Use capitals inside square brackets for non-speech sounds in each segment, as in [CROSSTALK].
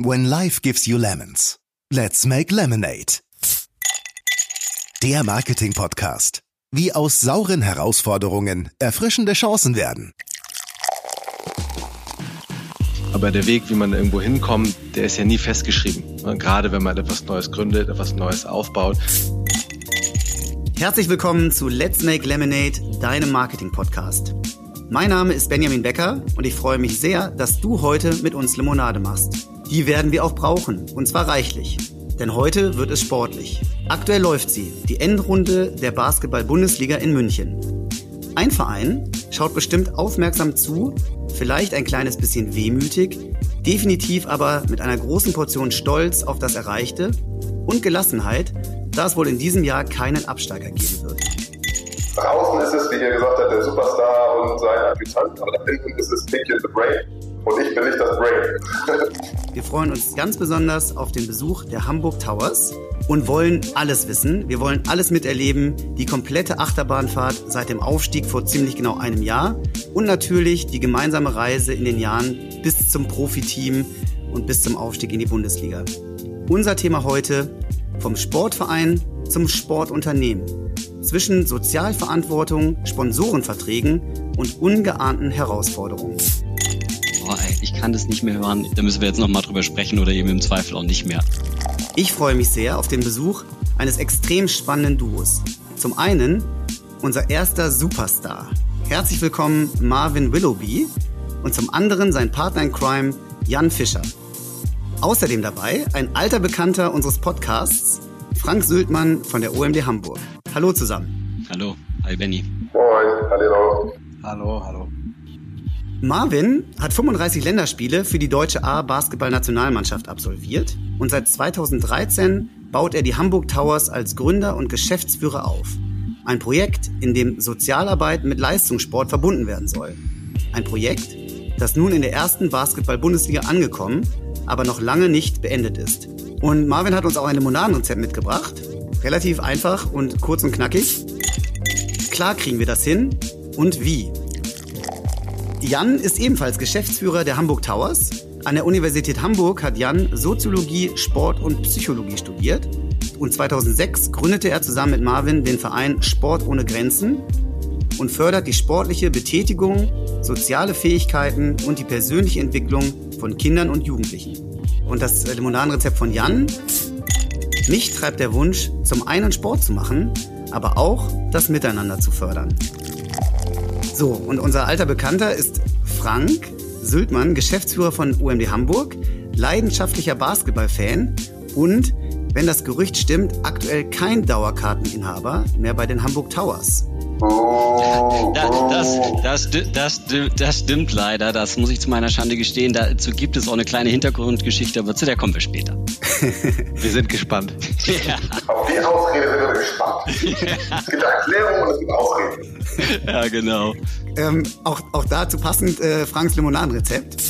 When life gives you lemons, let's make lemonade. Der Marketing-Podcast. Wie aus sauren Herausforderungen erfrischende Chancen werden. Aber der Weg, wie man irgendwo hinkommt, der ist ja nie festgeschrieben. Gerade wenn man etwas Neues gründet, etwas Neues aufbaut. Herzlich willkommen zu Let's Make Lemonade, deinem Marketing-Podcast. Mein Name ist Benjamin Becker und ich freue mich sehr, dass du heute mit uns Limonade machst. Die werden wir auch brauchen, und zwar reichlich. Denn heute wird es sportlich. Aktuell läuft sie, die Endrunde der Basketball-Bundesliga in München. Ein Verein schaut bestimmt aufmerksam zu, vielleicht ein kleines bisschen wehmütig, definitiv aber mit einer großen Portion Stolz auf das Erreichte und Gelassenheit, da es wohl in diesem Jahr keinen Absteiger geben wird. Nach außen ist es, wie ihr gesagt habt, der Superstar und sein Adjutant, aber nach hinten ist es Pinky in the Brain. Und ich bin nicht das Brain. [LAUGHS] Wir freuen uns ganz besonders auf den Besuch der Hamburg Towers und wollen alles wissen. Wir wollen alles miterleben. Die komplette Achterbahnfahrt seit dem Aufstieg vor ziemlich genau einem Jahr und natürlich die gemeinsame Reise in den Jahren bis zum Profiteam und bis zum Aufstieg in die Bundesliga. Unser Thema heute vom Sportverein zum Sportunternehmen. Zwischen Sozialverantwortung, Sponsorenverträgen und ungeahnten Herausforderungen kann das nicht mehr hören. Da müssen wir jetzt nochmal drüber sprechen oder eben im Zweifel auch nicht mehr. Ich freue mich sehr auf den Besuch eines extrem spannenden Duos. Zum einen unser erster Superstar. Herzlich willkommen Marvin Willoughby und zum anderen sein Partner in Crime Jan Fischer. Außerdem dabei ein alter Bekannter unseres Podcasts, Frank Sültmann von der OMD Hamburg. Hallo zusammen. Hallo, hi Benny. Moin, hallo. Hallo, hallo. Marvin hat 35 Länderspiele für die deutsche A-Basketball-Nationalmannschaft absolviert und seit 2013 baut er die Hamburg Towers als Gründer und Geschäftsführer auf. Ein Projekt, in dem Sozialarbeit mit Leistungssport verbunden werden soll. Ein Projekt, das nun in der ersten Basketball-Bundesliga angekommen, aber noch lange nicht beendet ist. Und Marvin hat uns auch ein Limonadenrezept mitgebracht. Relativ einfach und kurz und knackig. Klar kriegen wir das hin. Und wie? Jan ist ebenfalls Geschäftsführer der Hamburg Towers. An der Universität Hamburg hat Jan Soziologie, Sport und Psychologie studiert. Und 2006 gründete er zusammen mit Marvin den Verein Sport ohne Grenzen und fördert die sportliche Betätigung, soziale Fähigkeiten und die persönliche Entwicklung von Kindern und Jugendlichen. Und das Limonadenrezept von Jan? Mich treibt der Wunsch, zum einen Sport zu machen, aber auch das Miteinander zu fördern. So, und unser alter Bekannter ist Frank Sültmann, Geschäftsführer von UMD Hamburg, leidenschaftlicher Basketballfan und, wenn das Gerücht stimmt, aktuell kein Dauerkarteninhaber mehr bei den Hamburg Towers. Das, das, das, das, das stimmt leider. Das muss ich zu meiner Schande gestehen. Dazu gibt es auch eine kleine Hintergrundgeschichte, aber zu der kommen wir später. [LAUGHS] Wir sind gespannt. Ja. Auf die Ausrede sind wir gespannt. [LAUGHS] Es gibt Erklärungen und es gibt Ausreden. Ja, genau. Ähm, auch, auch dazu passend äh, Franks Limonadenrezept.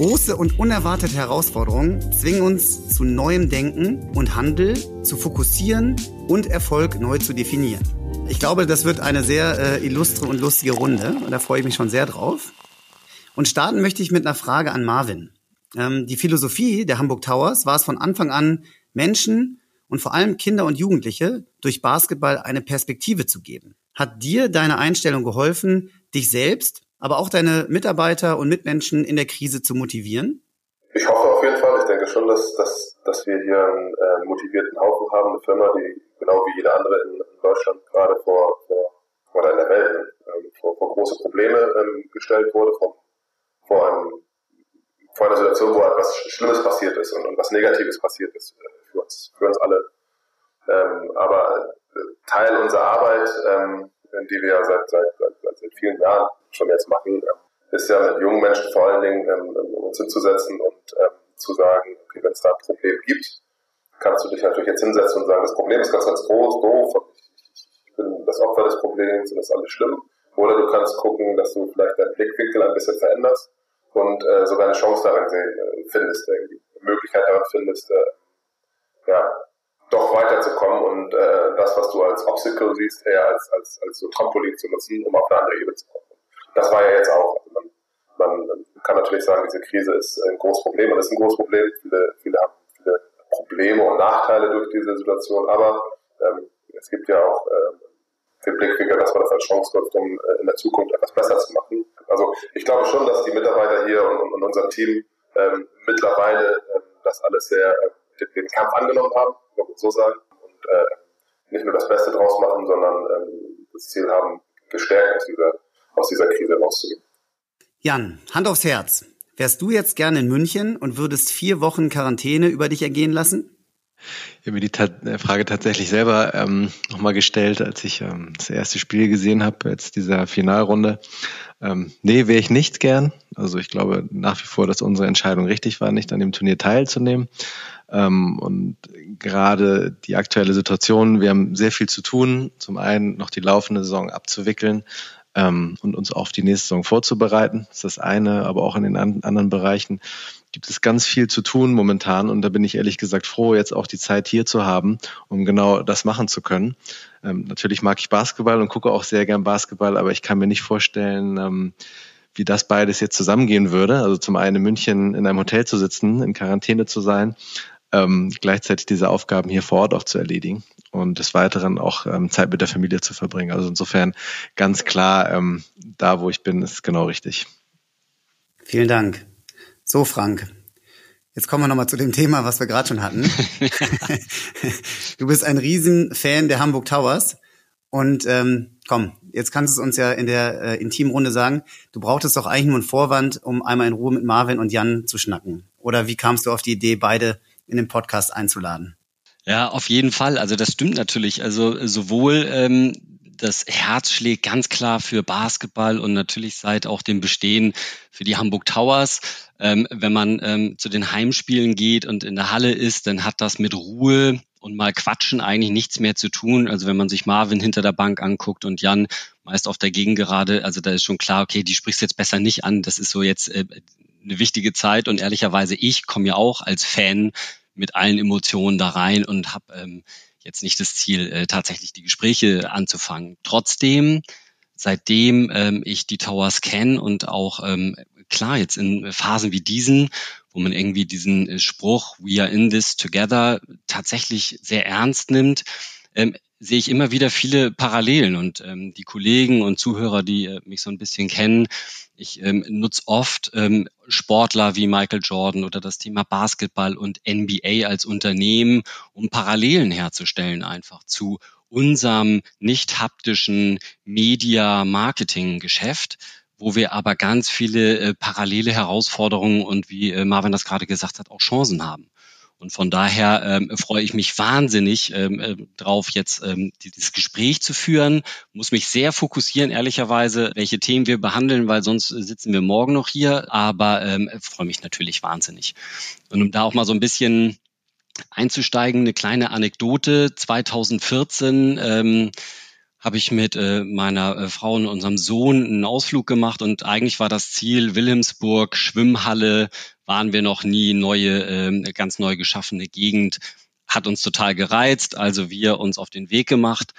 Große und unerwartete Herausforderungen zwingen uns zu neuem Denken und Handel, zu fokussieren und Erfolg neu zu definieren. Ich glaube, das wird eine sehr äh, illustre und lustige Runde und da freue ich mich schon sehr drauf. Und starten möchte ich mit einer Frage an Marvin. Ähm, die Philosophie der Hamburg Towers war es von Anfang an, Menschen und vor allem Kinder und Jugendliche durch Basketball eine Perspektive zu geben. Hat dir deine Einstellung geholfen, dich selbst, aber auch deine Mitarbeiter und Mitmenschen in der Krise zu motivieren? Ich hoffe auf jeden Fall. Ich denke schon, dass, dass, dass wir hier einen äh, motivierten Haufen haben, eine Firma, die genau wie jede andere in, in Deutschland gerade vor, vor oder in der Welt ähm, vor, vor große Probleme ähm, gestellt wurde, vor, vor, einem, vor einer Situation, wo etwas Schlimmes passiert ist und, und was Negatives passiert ist äh, für uns, für uns alle. Ähm, aber äh, Teil unserer Arbeit, ähm, die wir seit, seit, seit, seit vielen Jahren schon jetzt machen, ähm, ist ja mit jungen Menschen vor allen Dingen ähm, uns hinzusetzen und ähm, zu sagen, okay, wenn es da ein Problem gibt, kannst du dich natürlich jetzt hinsetzen und sagen, das Problem ist ganz, ganz groß, doof, und ich, ich, bin das Opfer des Problems und das ist alles schlimm. Oder du kannst gucken, dass du vielleicht deinen Blickwinkel ein bisschen veränderst und äh, sogar eine Chance darin sehen, äh, findest, irgendwie, Möglichkeit darin findest, äh, ja, doch weiterzukommen und äh, das, was du als Obstacle siehst, eher als, als, als so Trampolin zu nutzen, um auf eine andere Ebene zu kommen. Das war ja jetzt auch. Also man, man kann natürlich sagen, diese Krise ist ein großes Problem und ist ein großes Problem. Viele, viele haben viele Probleme und Nachteile durch diese Situation, aber ähm, es gibt ja auch äh, den Blickwinkel, dass man das als Chance nutzt, um äh, in der Zukunft etwas besser zu machen. Also ich glaube schon, dass die Mitarbeiter hier und, und unser Team ähm, mittlerweile äh, das alles sehr äh, den Kampf angenommen haben, man so sagen, und äh, nicht nur das Beste draus machen, sondern ähm, das Ziel haben, gestärkt aus dieser, aus dieser Krise rauszugehen. Jan, Hand aufs Herz. Wärst du jetzt gerne in München und würdest vier Wochen Quarantäne über dich ergehen lassen? Ich habe mir die äh, Frage tatsächlich selber ähm, nochmal gestellt, als ich ähm, das erste Spiel gesehen habe, jetzt dieser Finalrunde. Ähm, nee, wäre ich nicht gern. Also ich glaube nach wie vor, dass unsere Entscheidung richtig war, nicht an dem Turnier teilzunehmen. Ähm, und gerade die aktuelle Situation, wir haben sehr viel zu tun. Zum einen noch die laufende Saison abzuwickeln, ähm, und uns auf die nächste Saison vorzubereiten. Das ist das eine, aber auch in den an anderen Bereichen gibt es ganz viel zu tun momentan und da bin ich ehrlich gesagt froh, jetzt auch die Zeit hier zu haben, um genau das machen zu können. Ähm, natürlich mag ich Basketball und gucke auch sehr gern Basketball, aber ich kann mir nicht vorstellen, ähm, wie das beides jetzt zusammengehen würde. Also zum einen in München in einem Hotel zu sitzen, in Quarantäne zu sein, ähm, gleichzeitig diese Aufgaben hier vor Ort auch zu erledigen und des Weiteren auch ähm, Zeit mit der Familie zu verbringen. Also insofern ganz klar, ähm, da wo ich bin, ist genau richtig. Vielen Dank. So, Frank. Jetzt kommen wir nochmal zu dem Thema, was wir gerade schon hatten. [LAUGHS] du bist ein Riesenfan der Hamburg Towers. Und ähm, komm, jetzt kannst du es uns ja in der äh, intimen Runde sagen. Du brauchtest doch eigentlich nur einen Vorwand, um einmal in Ruhe mit Marvin und Jan zu schnacken. Oder wie kamst du auf die Idee, beide in den Podcast einzuladen? Ja, auf jeden Fall. Also das stimmt natürlich. Also sowohl ähm, das Herz schlägt ganz klar für Basketball und natürlich seit auch dem Bestehen für die Hamburg Towers. Ähm, wenn man ähm, zu den Heimspielen geht und in der Halle ist, dann hat das mit Ruhe und mal quatschen eigentlich nichts mehr zu tun. Also wenn man sich Marvin hinter der Bank anguckt und Jan meist auf der Gegengerade, also da ist schon klar, okay, die sprichst jetzt besser nicht an. Das ist so jetzt äh, eine wichtige Zeit und ehrlicherweise ich komme ja auch als Fan mit allen Emotionen da rein und habe ähm, jetzt nicht das Ziel, äh, tatsächlich die Gespräche anzufangen. Trotzdem, seitdem ähm, ich die Towers kenne und auch ähm, klar jetzt in Phasen wie diesen, wo man irgendwie diesen äh, Spruch We are in this together tatsächlich sehr ernst nimmt, ähm, sehe ich immer wieder viele Parallelen und ähm, die Kollegen und Zuhörer, die äh, mich so ein bisschen kennen, ich ähm, nutze oft ähm, Sportler wie Michael Jordan oder das Thema Basketball und NBA als Unternehmen, um Parallelen herzustellen einfach zu unserem nicht haptischen Media-Marketing-Geschäft, wo wir aber ganz viele äh, parallele Herausforderungen und wie äh, Marvin das gerade gesagt hat, auch Chancen haben. Und von daher ähm, freue ich mich wahnsinnig ähm, äh, drauf, jetzt ähm, dieses Gespräch zu führen. Muss mich sehr fokussieren, ehrlicherweise, welche Themen wir behandeln, weil sonst sitzen wir morgen noch hier. Aber ähm, freue mich natürlich wahnsinnig. Und um da auch mal so ein bisschen einzusteigen, eine kleine Anekdote. 2014 ähm, habe ich mit äh, meiner äh, Frau und unserem Sohn einen Ausflug gemacht und eigentlich war das Ziel Wilhelmsburg, Schwimmhalle, waren wir noch nie, neue, äh, ganz neu geschaffene Gegend, hat uns total gereizt, also wir uns auf den Weg gemacht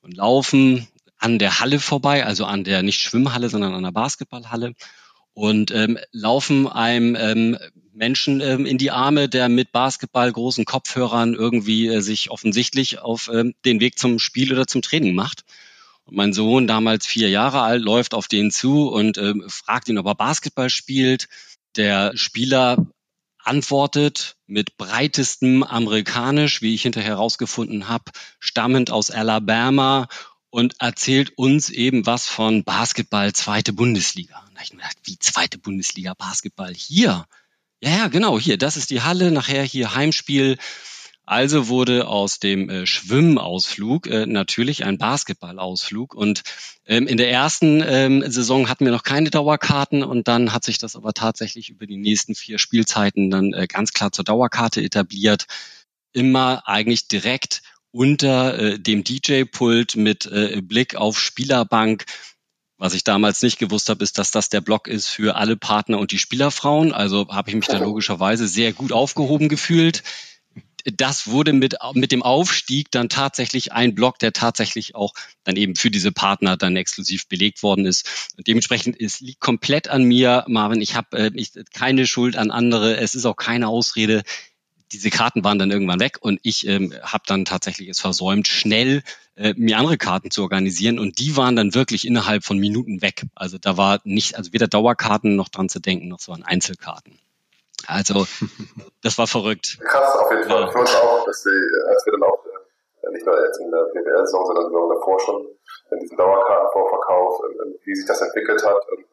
und laufen an der Halle vorbei, also an der nicht Schwimmhalle, sondern an der Basketballhalle und ähm, laufen einem ähm, Menschen ähm, in die Arme, der mit Basketball großen Kopfhörern irgendwie äh, sich offensichtlich auf ähm, den Weg zum Spiel oder zum Training macht. Und mein Sohn, damals vier Jahre alt, läuft auf den zu und ähm, fragt ihn, ob er Basketball spielt. Der Spieler antwortet mit breitestem Amerikanisch, wie ich hinterher herausgefunden habe, stammend aus Alabama und erzählt uns eben was von Basketball zweite Bundesliga. Und da habe ich mir gedacht, wie zweite Bundesliga Basketball hier? Ja, ja, genau, hier, das ist die Halle, nachher hier Heimspiel. Also wurde aus dem äh, Schwimmausflug äh, natürlich ein Basketballausflug. Und ähm, in der ersten ähm, Saison hatten wir noch keine Dauerkarten und dann hat sich das aber tatsächlich über die nächsten vier Spielzeiten dann äh, ganz klar zur Dauerkarte etabliert. Immer eigentlich direkt unter äh, dem DJ-Pult mit äh, Blick auf Spielerbank was ich damals nicht gewusst habe, ist, dass das der Blog ist für alle Partner und die Spielerfrauen. Also habe ich mich da logischerweise sehr gut aufgehoben gefühlt. das wurde mit, mit dem Aufstieg dann tatsächlich ein Block, der tatsächlich auch dann eben für diese Partner dann exklusiv belegt worden ist. Und dementsprechend, es liegt komplett an mir, Marvin. Ich habe äh, keine Schuld an andere. Es ist auch keine Ausrede diese Karten waren dann irgendwann weg und ich ähm, habe dann tatsächlich es versäumt, schnell äh, mir andere Karten zu organisieren und die waren dann wirklich innerhalb von Minuten weg. Also da war nicht, also weder Dauerkarten noch dran zu denken, noch so an Einzelkarten. Also [LAUGHS] das war verrückt. Krass, auf jeden Fall. Ja. Für uns auch, dass wir, als wir dann auch äh, nicht nur jetzt in der BWL-Saison, sondern davor schon in diesem Dauerkartenvorverkauf, wie sich das entwickelt hat und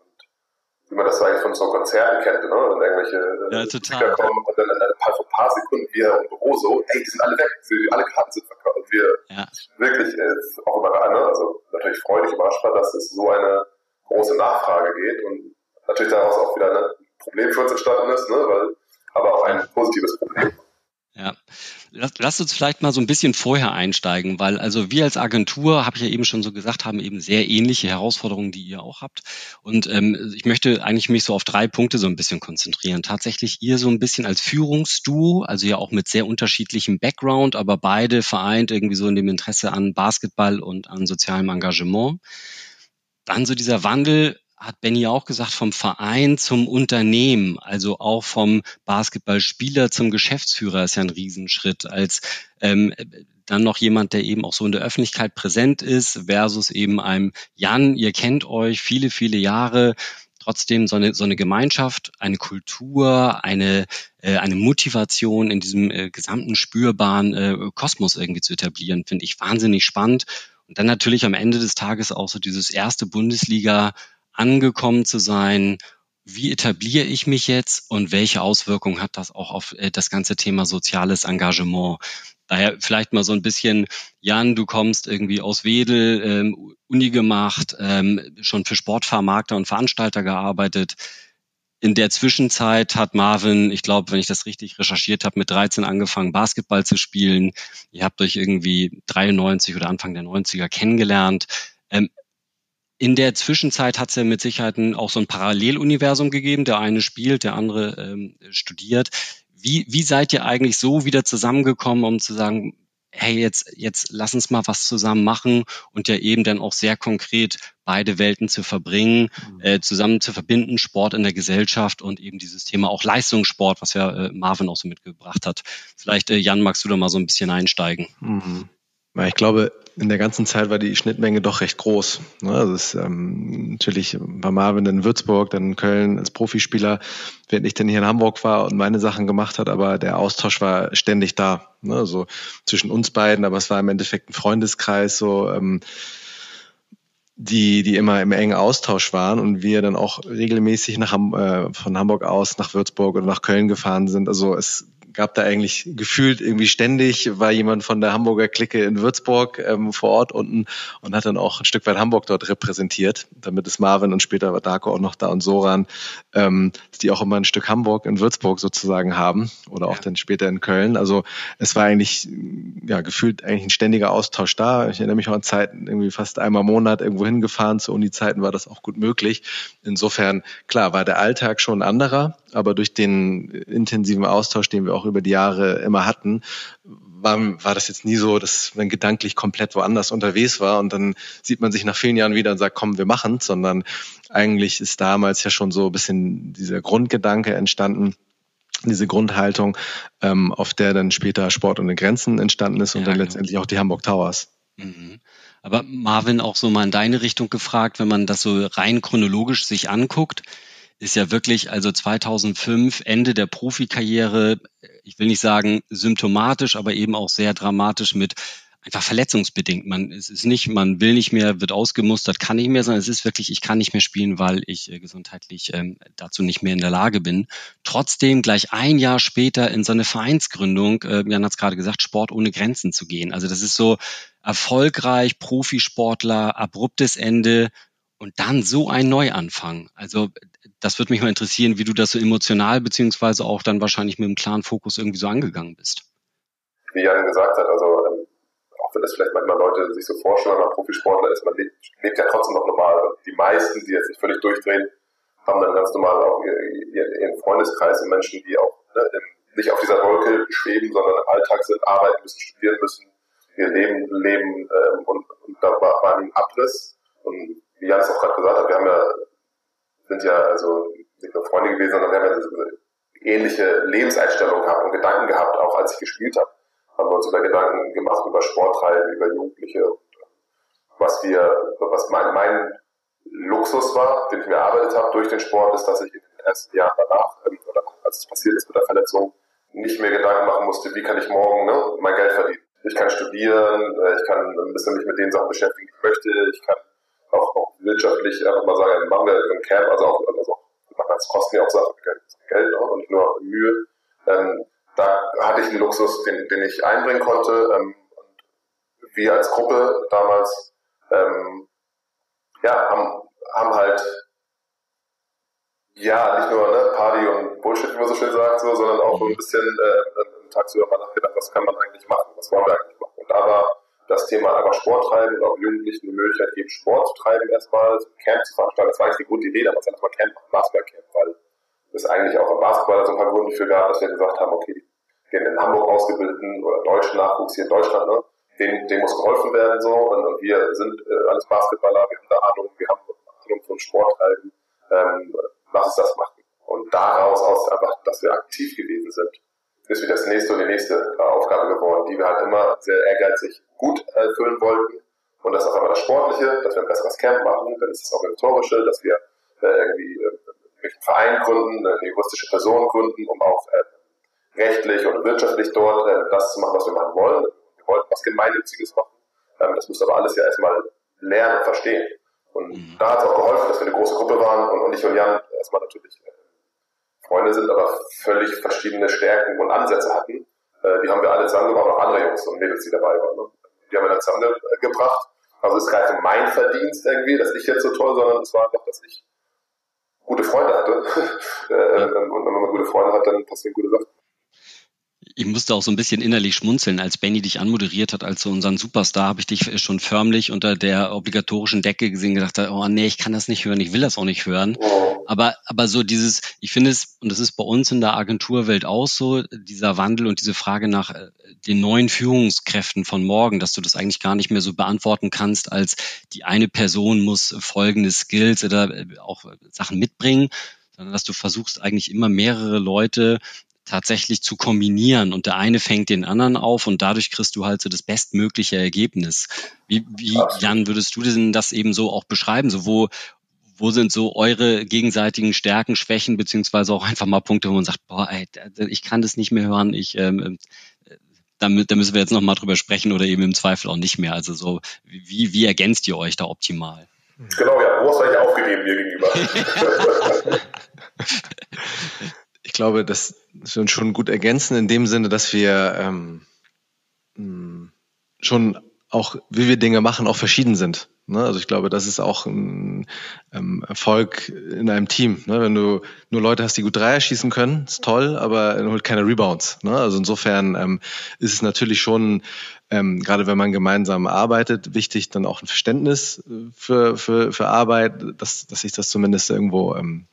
wie man das eigentlich von so Konzerten kennt, ne? Und irgendwelche äh, ja, total. kommen und dann in ein paar, ein paar Sekunden wir im Büro so, ey, die sind alle weg, alle Karten sind verkauft. Und wir ja. wirklich äh, auch immer ne? also natürlich freudig überrascht war, dass es so eine große Nachfrage geht und natürlich daraus auch wieder ein Problem für uns entstanden ist, ne? Weil, aber auch ein positives Problem. Ja, lass, lass uns vielleicht mal so ein bisschen vorher einsteigen, weil also wir als Agentur, habe ich ja eben schon so gesagt, haben eben sehr ähnliche Herausforderungen, die ihr auch habt. Und ähm, ich möchte eigentlich mich so auf drei Punkte so ein bisschen konzentrieren. Tatsächlich ihr so ein bisschen als Führungsduo, also ja auch mit sehr unterschiedlichem Background, aber beide vereint irgendwie so in dem Interesse an Basketball und an sozialem Engagement. Dann so dieser Wandel hat Benny auch gesagt, vom Verein zum Unternehmen, also auch vom Basketballspieler zum Geschäftsführer ist ja ein Riesenschritt, als ähm, dann noch jemand, der eben auch so in der Öffentlichkeit präsent ist, versus eben einem Jan, ihr kennt euch viele, viele Jahre, trotzdem so eine, so eine Gemeinschaft, eine Kultur, eine, äh, eine Motivation in diesem äh, gesamten spürbaren äh, Kosmos irgendwie zu etablieren, finde ich wahnsinnig spannend. Und dann natürlich am Ende des Tages auch so dieses erste Bundesliga angekommen zu sein, wie etabliere ich mich jetzt und welche Auswirkungen hat das auch auf äh, das ganze Thema soziales Engagement? Daher vielleicht mal so ein bisschen, Jan, du kommst irgendwie aus Wedel, ähm, Uni gemacht, ähm, schon für Sportvermarkter und Veranstalter gearbeitet. In der Zwischenzeit hat Marvin, ich glaube, wenn ich das richtig recherchiert habe, mit 13 angefangen, Basketball zu spielen. Ihr habt euch irgendwie 93 oder Anfang der 90er kennengelernt. Ähm, in der Zwischenzeit hat es ja mit Sicherheit auch so ein Paralleluniversum gegeben. Der eine spielt, der andere ähm, studiert. Wie, wie seid ihr eigentlich so wieder zusammengekommen, um zu sagen, hey, jetzt, jetzt lass uns mal was zusammen machen und ja eben dann auch sehr konkret beide Welten zu verbringen, mhm. äh, zusammen zu verbinden, Sport in der Gesellschaft und eben dieses Thema auch Leistungssport, was ja äh, Marvin auch so mitgebracht hat. Vielleicht, äh, Jan, magst du da mal so ein bisschen einsteigen? Mhm. Ich glaube, in der ganzen Zeit war die Schnittmenge doch recht groß. Ne? Also es, ähm, natürlich war Marvin in Würzburg, dann in Köln als Profispieler, während ich dann hier in Hamburg war und meine Sachen gemacht hat, aber der Austausch war ständig da. Ne? Also zwischen uns beiden, aber es war im Endeffekt ein Freundeskreis, so ähm, die, die immer im engen Austausch waren und wir dann auch regelmäßig nach, äh, von Hamburg aus nach Würzburg oder nach Köln gefahren sind. Also es gab da eigentlich gefühlt irgendwie ständig, war jemand von der Hamburger Clique in Würzburg ähm, vor Ort unten und hat dann auch ein Stück weit Hamburg dort repräsentiert. Damit ist Marvin und später war Darko auch noch da und Soran, ähm, die auch immer ein Stück Hamburg in Würzburg sozusagen haben oder auch ja. dann später in Köln. Also es war eigentlich ja gefühlt eigentlich ein ständiger Austausch da. Ich erinnere mich auch an Zeiten, irgendwie fast einmal im Monat irgendwo hingefahren. Zu Uni-Zeiten war das auch gut möglich. Insofern, klar, war der Alltag schon anderer, aber durch den intensiven Austausch, den wir auch über die Jahre immer hatten, war, war das jetzt nie so, dass man gedanklich komplett woanders unterwegs war und dann sieht man sich nach vielen Jahren wieder und sagt, komm, wir machen sondern eigentlich ist damals ja schon so ein bisschen dieser Grundgedanke entstanden, diese Grundhaltung, ähm, auf der dann später Sport ohne Grenzen entstanden ist und ja, dann genau. letztendlich auch die Hamburg Towers. Mhm. Aber Marvin, auch so mal in deine Richtung gefragt, wenn man das so rein chronologisch sich anguckt, ist ja wirklich, also 2005, Ende der Profikarriere, ich will nicht sagen symptomatisch, aber eben auch sehr dramatisch mit einfach verletzungsbedingt. Man, es ist nicht, man will nicht mehr, wird ausgemustert, kann nicht mehr, sondern es ist wirklich, ich kann nicht mehr spielen, weil ich äh, gesundheitlich ähm, dazu nicht mehr in der Lage bin. Trotzdem gleich ein Jahr später in so eine Vereinsgründung, äh, Jan hat es gerade gesagt, Sport ohne Grenzen zu gehen. Also das ist so erfolgreich, Profisportler, abruptes Ende, und dann so ein Neuanfang. Also das würde mich mal interessieren, wie du das so emotional beziehungsweise auch dann wahrscheinlich mit einem klaren Fokus irgendwie so angegangen bist. Wie Jan gesagt hat, also ähm, auch wenn das vielleicht manchmal Leute sich so vorstellen, wenn man Profisportler ist, man lebt, lebt ja trotzdem noch normal. Die meisten, die jetzt nicht völlig durchdrehen, haben dann ganz normal auch ihren Freundeskreis und Menschen, die auch ne, nicht auf dieser Wolke schweben, sondern im Alltag sind, arbeiten müssen, studieren müssen, ihr Leben leben ähm, und, und da war, war ein Abriss. Und wie Jan es auch gerade gesagt hat, wir haben ja, sind ja also nicht nur Freunde gewesen, sondern wir haben ja ähnliche Lebenseinstellung gehabt und Gedanken gehabt, auch als ich gespielt habe. Haben wir uns über Gedanken gemacht, über Sporttreiben, über Jugendliche und was wir, was mein, mein Luxus war, den ich mir erarbeitet habe durch den Sport, ist, dass ich in den ersten Jahren danach, ähm, oder als es passiert ist mit der Verletzung, nicht mehr Gedanken machen musste, wie kann ich morgen ne, mein Geld verdienen. Ich kann studieren, äh, ich kann ein bisschen mich mit den Sachen beschäftigen, die ich möchte, ich kann auch, auch wirtschaftlich einfach mal sagen, machen wir ein Camp, also auch, also das kostet mir auch Sachen, Geld ne, und nicht nur Mühe. Ähm, da hatte ich einen Luxus, den, den ich einbringen konnte. Ähm, und wir als Gruppe damals ähm, ja, haben, haben halt ja nicht nur ne, Party und Bullshit, wie man so schön sagt, so, sondern auch so ein bisschen äh, tagsüber mal nachgedacht, was kann man eigentlich machen, was wollen wir eigentlich machen. Und da war das Thema einfach Sport treiben und auch Jugendlichen die Möglichkeit geben, Sport zu treiben erstmal, Camp zu veranstalten. Das war eigentlich die gute Idee, damals Camp, Basketballcamp, weil es eigentlich auch im Basketball so ein paar Gründe für gab, dass wir gesagt haben, okay, den in Hamburg ausgebildeten oder deutschen Nachwuchs hier in Deutschland, ne, dem, dem muss geholfen werden so und, und wir sind äh, alles Basketballer, wir haben da Ahnung, wir haben Ahnung von Sport halten, ähm, lass uns das machen. Und daraus aus einfach, dass wir aktiv gewesen sind, ist wieder das nächste und die nächste äh, Aufgabe geworden, die wir halt immer sehr ehrgeizig gut erfüllen wollten. Und das ist auch einmal das Sportliche, dass wir ein besseres Camp machen, dann ist das Organisatorische, dass wir äh, irgendwie äh, einen Verein gründen, eine juristische Person gründen, um auch äh, rechtlich und wirtschaftlich dort äh, das zu machen, was wir machen wollen. Wir wollten was Gemeinnütziges machen. Ähm, das müsste aber alles ja erstmal lernen und verstehen. Und mhm. da hat es auch geholfen, dass wir eine große Gruppe waren und, und ich und Jan erstmal natürlich äh, Freunde sind, aber völlig verschiedene Stärken und Ansätze hatten. Äh, die haben wir alle zusammengebracht, auch andere Jungs und Mädels, die dabei waren. Die haben wir dann zusammengebracht. Also es ist gar nicht mein Verdienst irgendwie, dass ich jetzt so toll, sondern es war einfach, dass ich gute Freunde hatte. [LAUGHS] Äh, und wenn man gute Freunde hat, dann passieren gute Sachen. Ich musste auch so ein bisschen innerlich schmunzeln, als Benny dich anmoderiert hat, als so unseren Superstar, habe ich dich schon förmlich unter der obligatorischen Decke gesehen, gedacht, oh nee, ich kann das nicht hören, ich will das auch nicht hören. Aber, aber so dieses, ich finde es, und das ist bei uns in der Agenturwelt auch so, dieser Wandel und diese Frage nach äh, den neuen Führungskräften von morgen, dass du das eigentlich gar nicht mehr so beantworten kannst, als die eine Person muss folgende Skills oder äh, auch Sachen mitbringen, sondern dass du versuchst eigentlich immer mehrere Leute tatsächlich zu kombinieren und der eine fängt den anderen auf und dadurch kriegst du halt so das bestmögliche Ergebnis. Wie, wie Jan, würdest du denn das eben so auch beschreiben? So wo, wo sind so eure gegenseitigen Stärken, Schwächen, beziehungsweise auch einfach mal Punkte, wo man sagt, boah, ey, ich kann das nicht mehr hören, ich ähm, da, da müssen wir jetzt nochmal drüber sprechen oder eben im Zweifel auch nicht mehr. Also so, wie, wie ergänzt ihr euch da optimal? Genau, ja, wo hast du eigentlich aufgegeben mir gegenüber? [LAUGHS] [LAUGHS] ich glaube, das ist uns schon gut ergänzen in dem Sinne, dass wir ähm, hm, schon auch, wie wir Dinge machen, auch verschieden sind. Ne? Also ich glaube, das ist auch ein ähm, Erfolg in einem Team. Ne? Wenn du nur Leute hast, die gut Dreier schießen können, ist toll, aber holt keine Rebounds. Ne? Also insofern ähm, ist es natürlich schon, ähm, gerade wenn man gemeinsam arbeitet, wichtig, dann auch ein Verständnis für, für, für Arbeit, dass, dass sich das zumindest irgendwo ähm,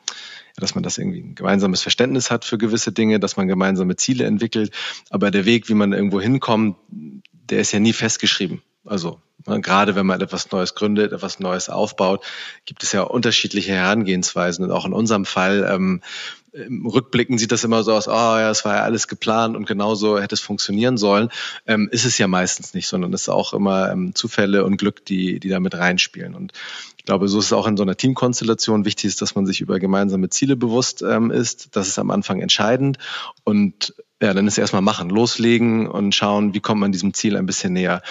dass man das irgendwie ein gemeinsames Verständnis hat für gewisse Dinge, dass man gemeinsame Ziele entwickelt. Aber der Weg, wie man irgendwo hinkommt, der ist ja nie festgeschrieben. Also ne, gerade wenn man etwas Neues gründet, etwas Neues aufbaut, gibt es ja unterschiedliche Herangehensweisen. Und auch in unserem Fall, ähm, im Rückblicken sieht das immer so aus, oh ja, es war ja alles geplant und genauso hätte es funktionieren sollen. Ähm, ist es ja meistens nicht, sondern es ist auch immer ähm, Zufälle und Glück, die, die da mit reinspielen. Und ich glaube, so ist es auch in so einer Teamkonstellation wichtig ist, dass man sich über gemeinsame Ziele bewusst ähm, ist. Das ist am Anfang entscheidend. Und ja, dann ist erstmal machen, loslegen und schauen, wie kommt man diesem Ziel ein bisschen näher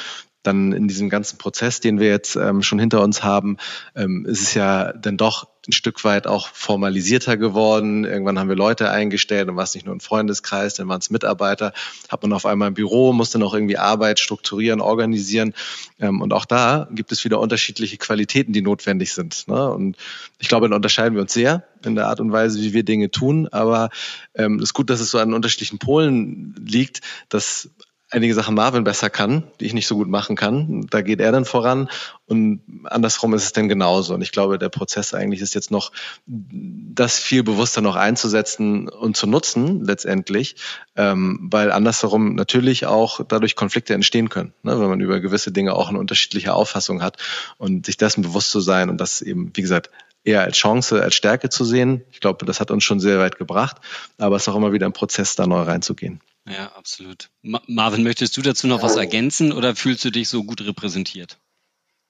dann in diesem ganzen Prozess, den wir jetzt ähm, schon hinter uns haben, ähm, ist es ja dann doch ein Stück weit auch formalisierter geworden. Irgendwann haben wir Leute eingestellt und war es nicht nur ein Freundeskreis, dann waren es Mitarbeiter, hat man auf einmal ein Büro, musste noch irgendwie Arbeit strukturieren, organisieren. Ähm, und auch da gibt es wieder unterschiedliche Qualitäten, die notwendig sind. Ne? Und ich glaube, dann unterscheiden wir uns sehr in der Art und Weise, wie wir Dinge tun. Aber ähm, es ist gut, dass es so an unterschiedlichen Polen liegt, dass einige Sachen Marvin besser kann, die ich nicht so gut machen kann. Da geht er dann voran und andersrum ist es dann genauso. Und ich glaube, der Prozess eigentlich ist jetzt noch, das viel bewusster noch einzusetzen und zu nutzen letztendlich, ähm, weil andersherum natürlich auch dadurch Konflikte entstehen können, ne, wenn man über gewisse Dinge auch eine unterschiedliche Auffassung hat und sich dessen bewusst zu sein und das eben, wie gesagt, eher als Chance, als Stärke zu sehen. Ich glaube, das hat uns schon sehr weit gebracht, aber es ist auch immer wieder ein Prozess, da neu reinzugehen. Ja, absolut. Ma Marvin, möchtest du dazu noch was ergänzen oder fühlst du dich so gut repräsentiert?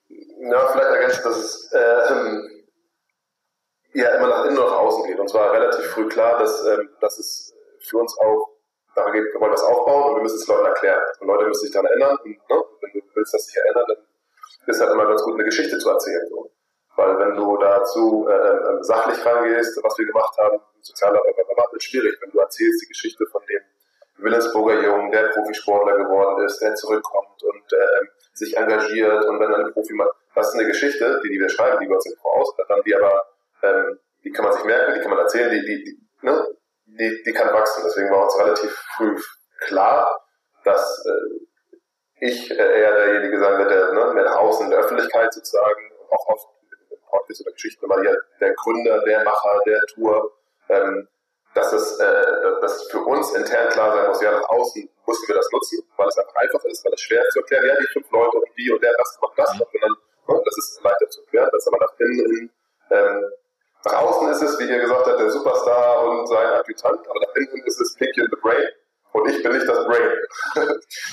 Ja, vielleicht ergänzen, dass es äh, ja immer nach innen und nach außen geht. Und zwar relativ früh klar, dass, äh, dass es für uns auch daran geht, wir wollen das aufbauen und wir müssen es Leuten erklären. Und Leute müssen sich daran erinnern. Und, ne, wenn du willst, dass sich erinnern, dann ist halt immer ganz gut, eine Geschichte zu erzählen. So. Weil wenn du dazu äh, äh, sachlich rangehst, was wir gemacht haben, sozialer Rabatt ist schwierig. Wenn du erzählst die Geschichte von dem Willensburger Jungen, der Profisportler geworden ist, der zurückkommt und äh, sich engagiert und wenn dann ein Profi macht, das ist eine Geschichte, die, die wir schreiben, die wir uns nicht vorausblättern, die aber, ähm, die kann man sich merken, die kann man erzählen, die, die, die, ne? die, die kann wachsen. Deswegen war uns relativ früh klar, dass äh, ich äh, eher derjenige sein wird, der ne, mehr nach außen in der Öffentlichkeit sozusagen, auch oft Podcast oder Geschichten immer hier der Gründer, der Macher, der Tour, ähm, dass es äh, dass für uns intern klar sein muss, ja, nach außen mussten wir das nutzen, weil es einfach einfach ist, weil es schwer ist zu erklären, ja, die fünf Leute und die und der, das macht das, und dann, ne, das ist leichter zu erklären, das aber nach innen ähm, nach außen ist es, wie ihr gesagt habt, der Superstar und sein Adjutant, aber nach innen ist es Pinky in the Brain. Und ich bin nicht das Brain. [LAUGHS]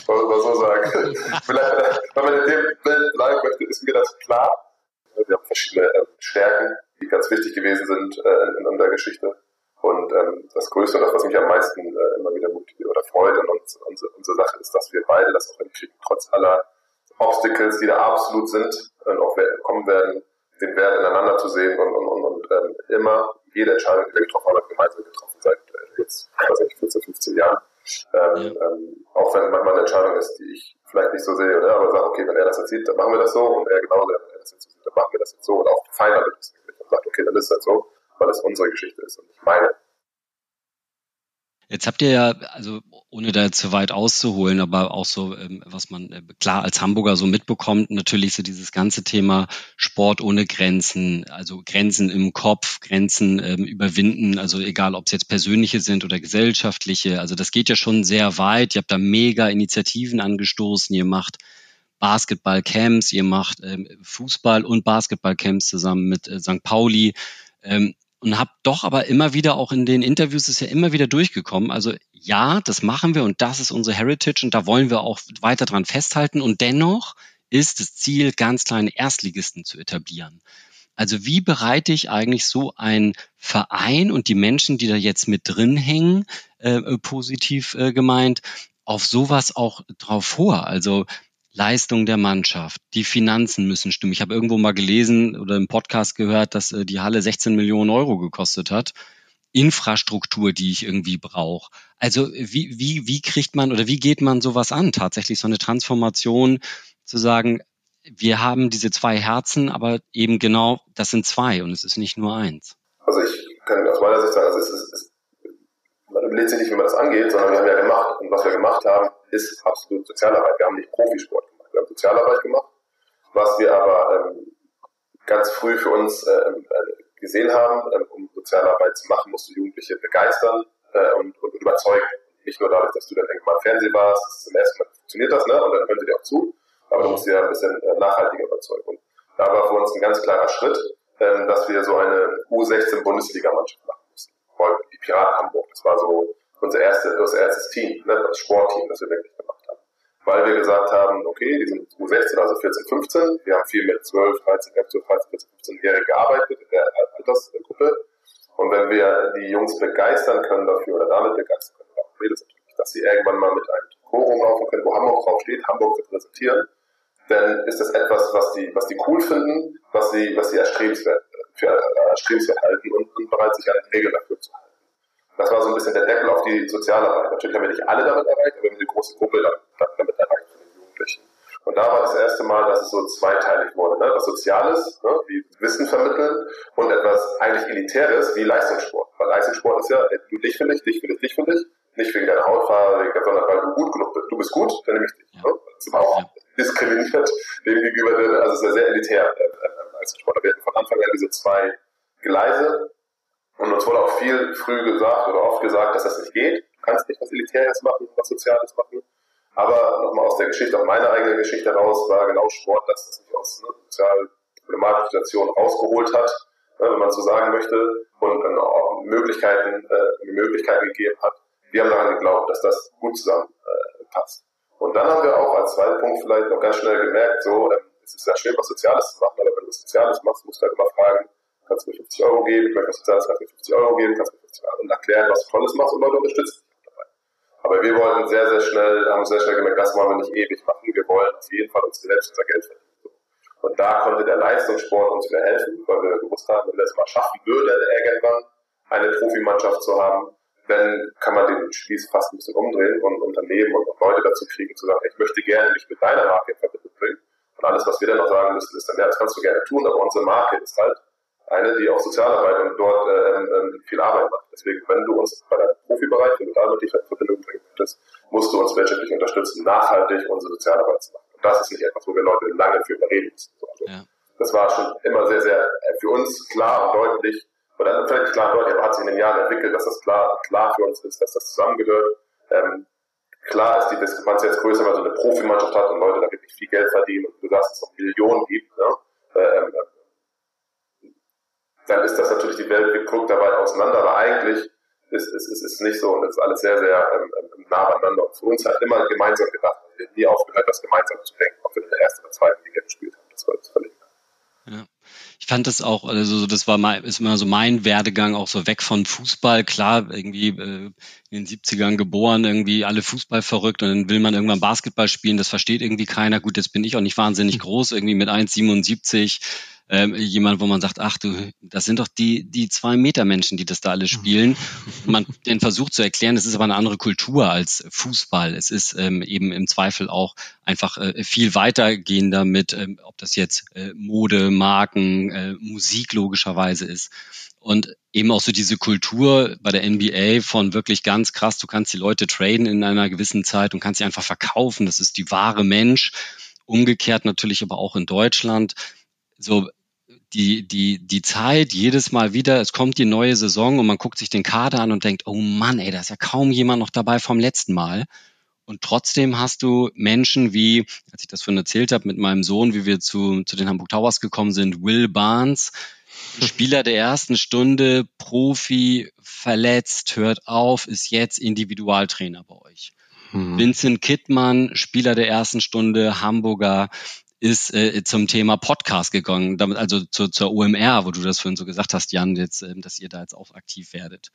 Wollen wir mal so sagen. [LAUGHS] Vielleicht, wenn man in dem Bild bleiben möchte, ist mir das klar. Wir haben verschiedene äh, Stärken, die ganz wichtig gewesen sind äh, in, in der Geschichte. Und ähm, das Größte und das, was mich am meisten äh, immer wieder motiviert oder freut an uns, unsere, unsere Sache ist, dass wir beide das auch hinkriegen, trotz aller Obstacles, die da absolut sind und auch kommen werden, den Wert ineinander zu sehen und, und, und, und ähm, immer jede Entscheidung, die wir getroffen haben, gemeinsam getroffen seit äh, jetzt, weiß nicht, 14, 15 Jahren. Ähm, ja. ähm, auch wenn manchmal eine Entscheidung ist, die ich vielleicht nicht so sehe, oder? aber sage, okay, wenn er das jetzt sieht, dann machen wir das so und er genauso, wenn er das jetzt sieht, dann machen wir das jetzt so und auch feiner wird es. Und sagt, okay, dann ist das so weil es unsere Geschichte ist und nicht meine. Jetzt habt ihr ja, also ohne da zu weit auszuholen, aber auch so, ähm, was man äh, klar als Hamburger so mitbekommt, natürlich so dieses ganze Thema Sport ohne Grenzen, also Grenzen im Kopf, Grenzen ähm, überwinden, also egal ob es jetzt persönliche sind oder gesellschaftliche, also das geht ja schon sehr weit. Ihr habt da mega Initiativen angestoßen, ihr macht Basketballcamps, ihr macht ähm, Fußball- und Basketballcamps zusammen mit äh, St. Pauli. Ähm, und habe doch aber immer wieder auch in den Interviews ist ja immer wieder durchgekommen. Also ja, das machen wir und das ist unsere Heritage und da wollen wir auch weiter dran festhalten. Und dennoch ist das Ziel, ganz kleine Erstligisten zu etablieren. Also wie bereite ich eigentlich so einen Verein und die Menschen, die da jetzt mit drin hängen, äh, positiv äh, gemeint, auf sowas auch drauf vor? Also Leistung der Mannschaft, die Finanzen müssen stimmen. Ich habe irgendwo mal gelesen oder im Podcast gehört, dass äh, die Halle 16 Millionen Euro gekostet hat. Infrastruktur, die ich irgendwie brauche. Also wie, wie, wie kriegt man oder wie geht man sowas an? Tatsächlich so eine Transformation zu sagen, wir haben diese zwei Herzen, aber eben genau, das sind zwei und es ist nicht nur eins. Also ich kann aus meiner Sicht sagen, also es ist, es, man überlegt sich nicht, wie man das angeht, sondern wir haben ja gemacht und was wir gemacht haben, ist absolut Sozialarbeit. Wir haben nicht Profisport gemacht, wir haben Sozialarbeit gemacht. Was wir aber ähm, ganz früh für uns ähm, äh, gesehen haben, ähm, um Sozialarbeit zu machen, musst du Jugendliche begeistern äh, und, und, überzeugen. Nicht nur dadurch, dass du dann irgendwann Fernsehen warst, das zum ersten Mal funktioniert das, ne? und dann sie dir auch zu, aber du musst ja ein bisschen äh, nachhaltiger überzeugen. Und da war für uns ein ganz klarer Schritt, ähm, dass wir so eine U16-Bundesliga-Mannschaft machen mussten. Die Piraten Hamburg, das war so unser, erste, unser erstes Team, ne? das Sportteam, das wir wirklich gemacht haben weil wir gesagt haben, okay, die sind U16, also 14, 15, wir haben viel mit 12, 13, 11, 12, 13, 14, 15-Jährigen gearbeitet in der Altersgruppe. Und wenn wir die Jungs begeistern können dafür oder damit begeistern können, auch Mädels natürlich, dass sie irgendwann mal mit einem Trikot rumlaufen können, wo Hamburg drauf steht, Hamburg repräsentieren, dann ist das etwas, was die, was die cool finden, was sie, was sie erstrebenswert, für erstrebenswert halten und, und bereit sich an Regeln dafür zu halten. Das war so ein bisschen der Deckel auf die Sozialarbeit. Natürlich haben wir nicht alle damit erreicht, aber wir haben eine große Gruppe damit erreicht von den Jugendlichen. Und da war das erste Mal, dass es so zweiteilig wurde. Ne? Was Soziales, ne? wie Wissen vermitteln und etwas eigentlich Elitäres wie Leistungssport. Weil Leistungssport ist ja, du dich für dich, dich für dich, dich für dich. nicht wegen deiner Hautfarbe, sondern weil du gut genug bist. Du bist gut, dann nehme ich dich. Ja. Ne? Das ist auch ja. diskriminiert dem gegenüber, also sehr, sehr elitär äh, äh, Sportler. Wir hatten von Anfang an diese zwei Gleise und uns wurde auch viel früh gesagt oder oft gesagt, dass das nicht geht. Du kannst nicht was Elitäres machen, was Soziales machen. Aber nochmal aus der Geschichte, aus meiner eigenen Geschichte heraus, war genau Sport, dass das mich aus ne, sozial problematischen Situationen rausgeholt hat, ne, wenn man so sagen möchte, und dann auch Möglichkeiten, äh, Möglichkeiten gegeben hat. Wir haben daran geglaubt, dass das gut zusammenpasst. Äh, und dann haben wir auch als zweiten Punkt vielleicht noch ganz schnell gemerkt, so, äh, es ist ja schön, was Soziales zu machen, aber wenn du was Soziales machst, musst du halt immer fragen, kannst du mir 50 Euro geben, ich möchte was Soziales, kannst du mir 50 Euro geben, kannst du mir 50 Euro und erklären, was du Tolles machst und Leute unterstützen aber wir wollen sehr, sehr schnell, haben sehr schnell gemerkt, das wollen wir nicht ewig machen. Wir wollen auf jeden Fall uns selbst unser Geld verdienen. Und da konnte der Leistungssport uns wieder helfen, weil wir gewusst haben, wenn wir es mal schaffen würde, irgendwann eine Profimannschaft zu haben, dann kann man den Spieß fast ein bisschen umdrehen und Unternehmen und Leute dazu kriegen, zu sagen, ich möchte gerne mich mit deiner Marke in Verbindung bringen. Und alles, was wir dann noch sagen müssen, ist dann, ja, das kannst du gerne tun, aber unsere Marke ist halt eine, die auch Sozialarbeit und dort äh, viel Arbeit macht. Deswegen, wenn du uns bei deinem Profibereich, wenn du damit dich in Verbindung bringen möchtest, musst du uns wirtschaftlich unterstützen, nachhaltig unsere Sozialarbeit zu machen. Und das ist nicht etwas, wo wir Leute lange für überreden müssen. Also, ja. Das war schon immer sehr, sehr äh, für uns klar und deutlich, oder vielleicht klar und deutlich, aber hat sich in den Jahren entwickelt, dass das klar, klar für uns ist, dass das zusammengehört. Ähm, klar ist die Diskrepanz jetzt größer, weil so eine Profimannschaft hat und Leute da wirklich viel Geld verdienen und du sagst, es noch Millionen gibt. Ne? Ähm, dann ist das natürlich die Welt guckt dabei auseinander, aber eigentlich ist es ist, ist, nicht so und es ist alles sehr, sehr ähm, ähm, nah beieinander. Und für uns hat immer gemeinsam gedacht. Nie aufgehört, das gemeinsam zu denken, ob wir in der ersten oder zweiten Liga gespielt haben. Das war das völlig ja. Ich fand das auch, also das war mal, ist immer so mein Werdegang auch so weg von Fußball. Klar, irgendwie äh, in den 70ern geboren, irgendwie alle Fußball verrückt und dann will man irgendwann Basketball spielen, das versteht irgendwie keiner. Gut, jetzt bin ich auch nicht wahnsinnig groß, irgendwie mit 1,77 ähm, jemand, wo man sagt, ach du, das sind doch die, die zwei Meter Menschen, die das da alle spielen. Man den versucht zu erklären, es ist aber eine andere Kultur als Fußball. Es ist ähm, eben im Zweifel auch einfach äh, viel weitergehender mit, ähm, ob das jetzt äh, Mode, Marken, äh, Musik logischerweise ist. Und eben auch so diese Kultur bei der NBA von wirklich ganz krass, du kannst die Leute traden in einer gewissen Zeit und kannst sie einfach verkaufen. Das ist die wahre Mensch. Umgekehrt natürlich aber auch in Deutschland so die, die, die Zeit jedes Mal wieder, es kommt die neue Saison und man guckt sich den Kader an und denkt, oh Mann, ey, da ist ja kaum jemand noch dabei vom letzten Mal. Und trotzdem hast du Menschen wie, als ich das vorhin erzählt habe mit meinem Sohn, wie wir zu, zu den Hamburg Towers gekommen sind, Will Barnes, [LAUGHS] Spieler der ersten Stunde, Profi, verletzt, hört auf, ist jetzt Individualtrainer bei euch. Mhm. Vincent Kittmann, Spieler der ersten Stunde, Hamburger, ist äh, zum Thema Podcast gegangen, damit, also zu, zur OMR, wo du das vorhin so gesagt hast, Jan, jetzt, äh, dass ihr da jetzt auch aktiv werdet.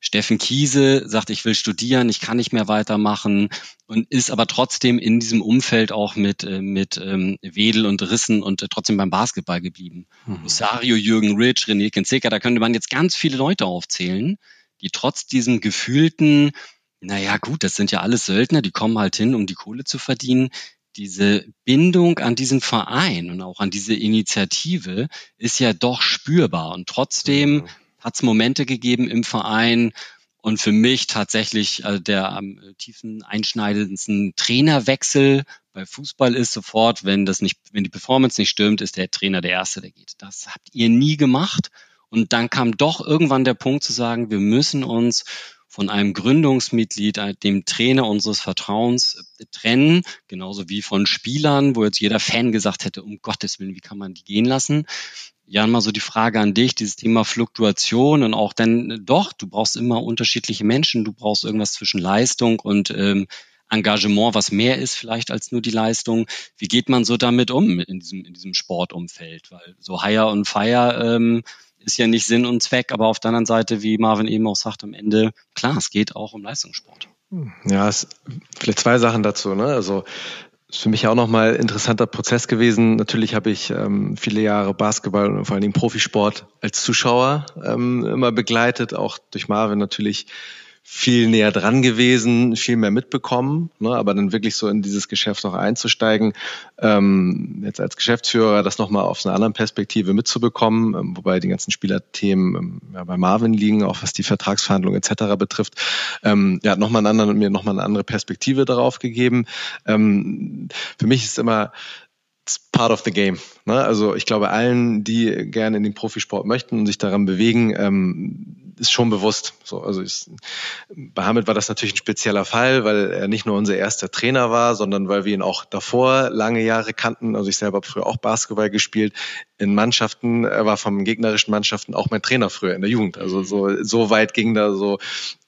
Steffen Kiese sagt, ich will studieren, ich kann nicht mehr weitermachen und ist aber trotzdem in diesem Umfeld auch mit, äh, mit ähm, Wedel und Rissen und äh, trotzdem beim Basketball geblieben. Mhm. Rosario, Jürgen Rich, René Kenzeker, da könnte man jetzt ganz viele Leute aufzählen, die trotz diesem gefühlten, naja gut, das sind ja alles Söldner, die kommen halt hin, um die Kohle zu verdienen, diese Bindung an diesen Verein und auch an diese Initiative ist ja doch spürbar. Und trotzdem mhm. Hat es Momente gegeben im Verein und für mich tatsächlich also der am tiefen einschneidendsten Trainerwechsel bei Fußball ist sofort, wenn das nicht, wenn die Performance nicht stimmt, ist der Trainer der Erste, der geht. Das habt ihr nie gemacht. Und dann kam doch irgendwann der Punkt zu sagen, wir müssen uns von einem Gründungsmitglied, äh, dem Trainer unseres Vertrauens äh, trennen, genauso wie von Spielern, wo jetzt jeder Fan gesagt hätte, um Gottes Willen, wie kann man die gehen lassen? Jan, mal so die Frage an dich, dieses Thema Fluktuation und auch dann, äh, doch, du brauchst immer unterschiedliche Menschen, du brauchst irgendwas zwischen Leistung und ähm, Engagement, was mehr ist vielleicht als nur die Leistung. Wie geht man so damit um in diesem, in diesem Sportumfeld? Weil so Hire und Fire ähm, ist ja nicht Sinn und Zweck, aber auf der anderen Seite, wie Marvin eben auch sagt, am Ende, klar, es geht auch um Leistungssport. Ja, es, vielleicht zwei Sachen dazu. Ne? Also ist für mich auch nochmal ein interessanter Prozess gewesen. Natürlich habe ich ähm, viele Jahre Basketball und vor allen Dingen Profisport als Zuschauer ähm, immer begleitet, auch durch Marvin natürlich viel näher dran gewesen, viel mehr mitbekommen, ne, aber dann wirklich so in dieses Geschäft auch einzusteigen, ähm, jetzt als Geschäftsführer das nochmal auf einer anderen Perspektive mitzubekommen, ähm, wobei die ganzen Spielerthemen ähm, ja, bei Marvin liegen, auch was die Vertragsverhandlungen etc. betrifft, ähm, ja, nochmal einen anderen, mir nochmal eine andere Perspektive darauf gegeben. Ähm, für mich ist immer part of the game. Ne? Also ich glaube, allen, die gerne in den Profisport möchten und sich daran bewegen, ähm, ist schon bewusst. So, also ich, bei Hamid war das natürlich ein spezieller Fall, weil er nicht nur unser erster Trainer war, sondern weil wir ihn auch davor lange Jahre kannten. Also ich selber habe früher auch Basketball gespielt in Mannschaften. Er war vom gegnerischen Mannschaften auch mein Trainer früher in der Jugend. Also so, so weit ging da so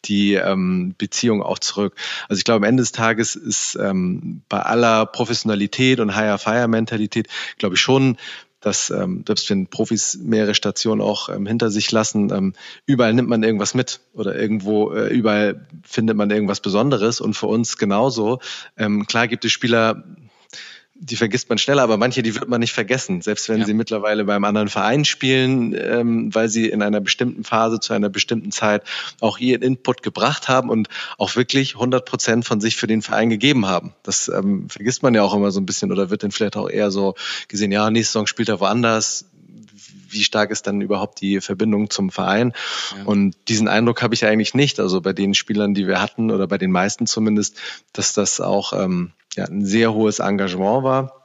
die ähm, Beziehung auch zurück. Also ich glaube, am Ende des Tages ist ähm, bei aller Professionalität und Higher-Fire-Mentalität, glaube ich schon, dass ähm, selbst wenn Profis mehrere Stationen auch ähm, hinter sich lassen, ähm, überall nimmt man irgendwas mit oder irgendwo äh, überall findet man irgendwas Besonderes und für uns genauso. Ähm, klar gibt es Spieler, die vergisst man schneller, aber manche, die wird man nicht vergessen, selbst wenn ja. sie mittlerweile beim anderen Verein spielen, ähm, weil sie in einer bestimmten Phase zu einer bestimmten Zeit auch ihren Input gebracht haben und auch wirklich 100 Prozent von sich für den Verein gegeben haben. Das ähm, vergisst man ja auch immer so ein bisschen oder wird dann vielleicht auch eher so gesehen, ja, nächste Saison spielt er woanders, wie stark ist dann überhaupt die Verbindung zum Verein? Ja. Und diesen Eindruck habe ich eigentlich nicht. Also bei den Spielern, die wir hatten oder bei den meisten zumindest, dass das auch ähm, ja, ein sehr hohes Engagement war.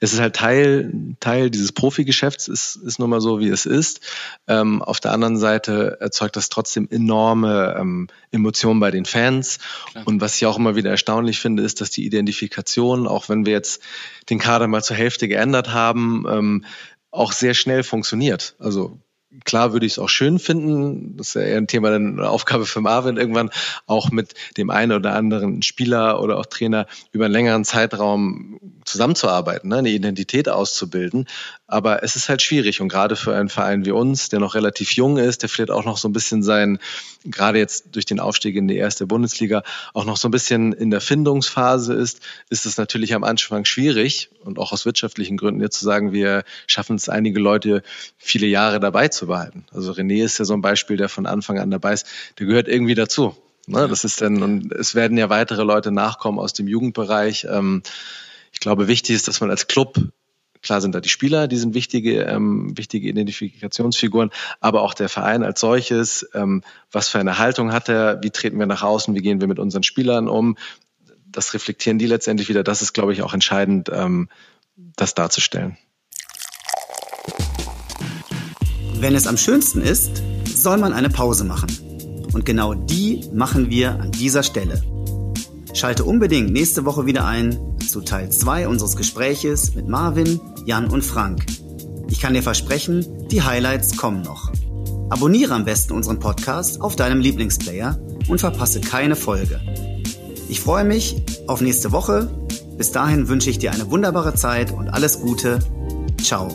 Es ist halt Teil, Teil dieses Profigeschäfts, ist, ist nun mal so, wie es ist. Ähm, auf der anderen Seite erzeugt das trotzdem enorme ähm, Emotionen bei den Fans. Klar. Und was ich auch immer wieder erstaunlich finde, ist, dass die Identifikation, auch wenn wir jetzt den Kader mal zur Hälfte geändert haben, ähm, auch sehr schnell funktioniert. Also Klar würde ich es auch schön finden, das ist ja eher ein Thema, eine Aufgabe für Marvin irgendwann, auch mit dem einen oder anderen Spieler oder auch Trainer über einen längeren Zeitraum zusammenzuarbeiten, ne, eine Identität auszubilden. Aber es ist halt schwierig und gerade für einen Verein wie uns, der noch relativ jung ist, der vielleicht auch noch so ein bisschen sein, gerade jetzt durch den Aufstieg in die erste Bundesliga, auch noch so ein bisschen in der Findungsphase ist, ist es natürlich am Anfang schwierig und auch aus wirtschaftlichen Gründen jetzt zu sagen, wir schaffen es einige Leute viele Jahre dabei zu beizubehalten. Also René ist ja so ein Beispiel, der von Anfang an dabei ist. Der gehört irgendwie dazu. Ne? Das ist dann, und es werden ja weitere Leute nachkommen aus dem Jugendbereich. Ähm, ich glaube, wichtig ist, dass man als Club Klar sind da die Spieler, die sind wichtige, ähm, wichtige Identifikationsfiguren, aber auch der Verein als solches. Ähm, was für eine Haltung hat er? Wie treten wir nach außen? Wie gehen wir mit unseren Spielern um? Das reflektieren die letztendlich wieder. Das ist, glaube ich, auch entscheidend, ähm, das darzustellen. Wenn es am schönsten ist, soll man eine Pause machen. Und genau die machen wir an dieser Stelle. Schalte unbedingt nächste Woche wieder ein zu Teil 2 unseres Gespräches mit Marvin, Jan und Frank. Ich kann dir versprechen, die Highlights kommen noch. Abonniere am besten unseren Podcast auf deinem Lieblingsplayer und verpasse keine Folge. Ich freue mich auf nächste Woche. Bis dahin wünsche ich dir eine wunderbare Zeit und alles Gute. Ciao.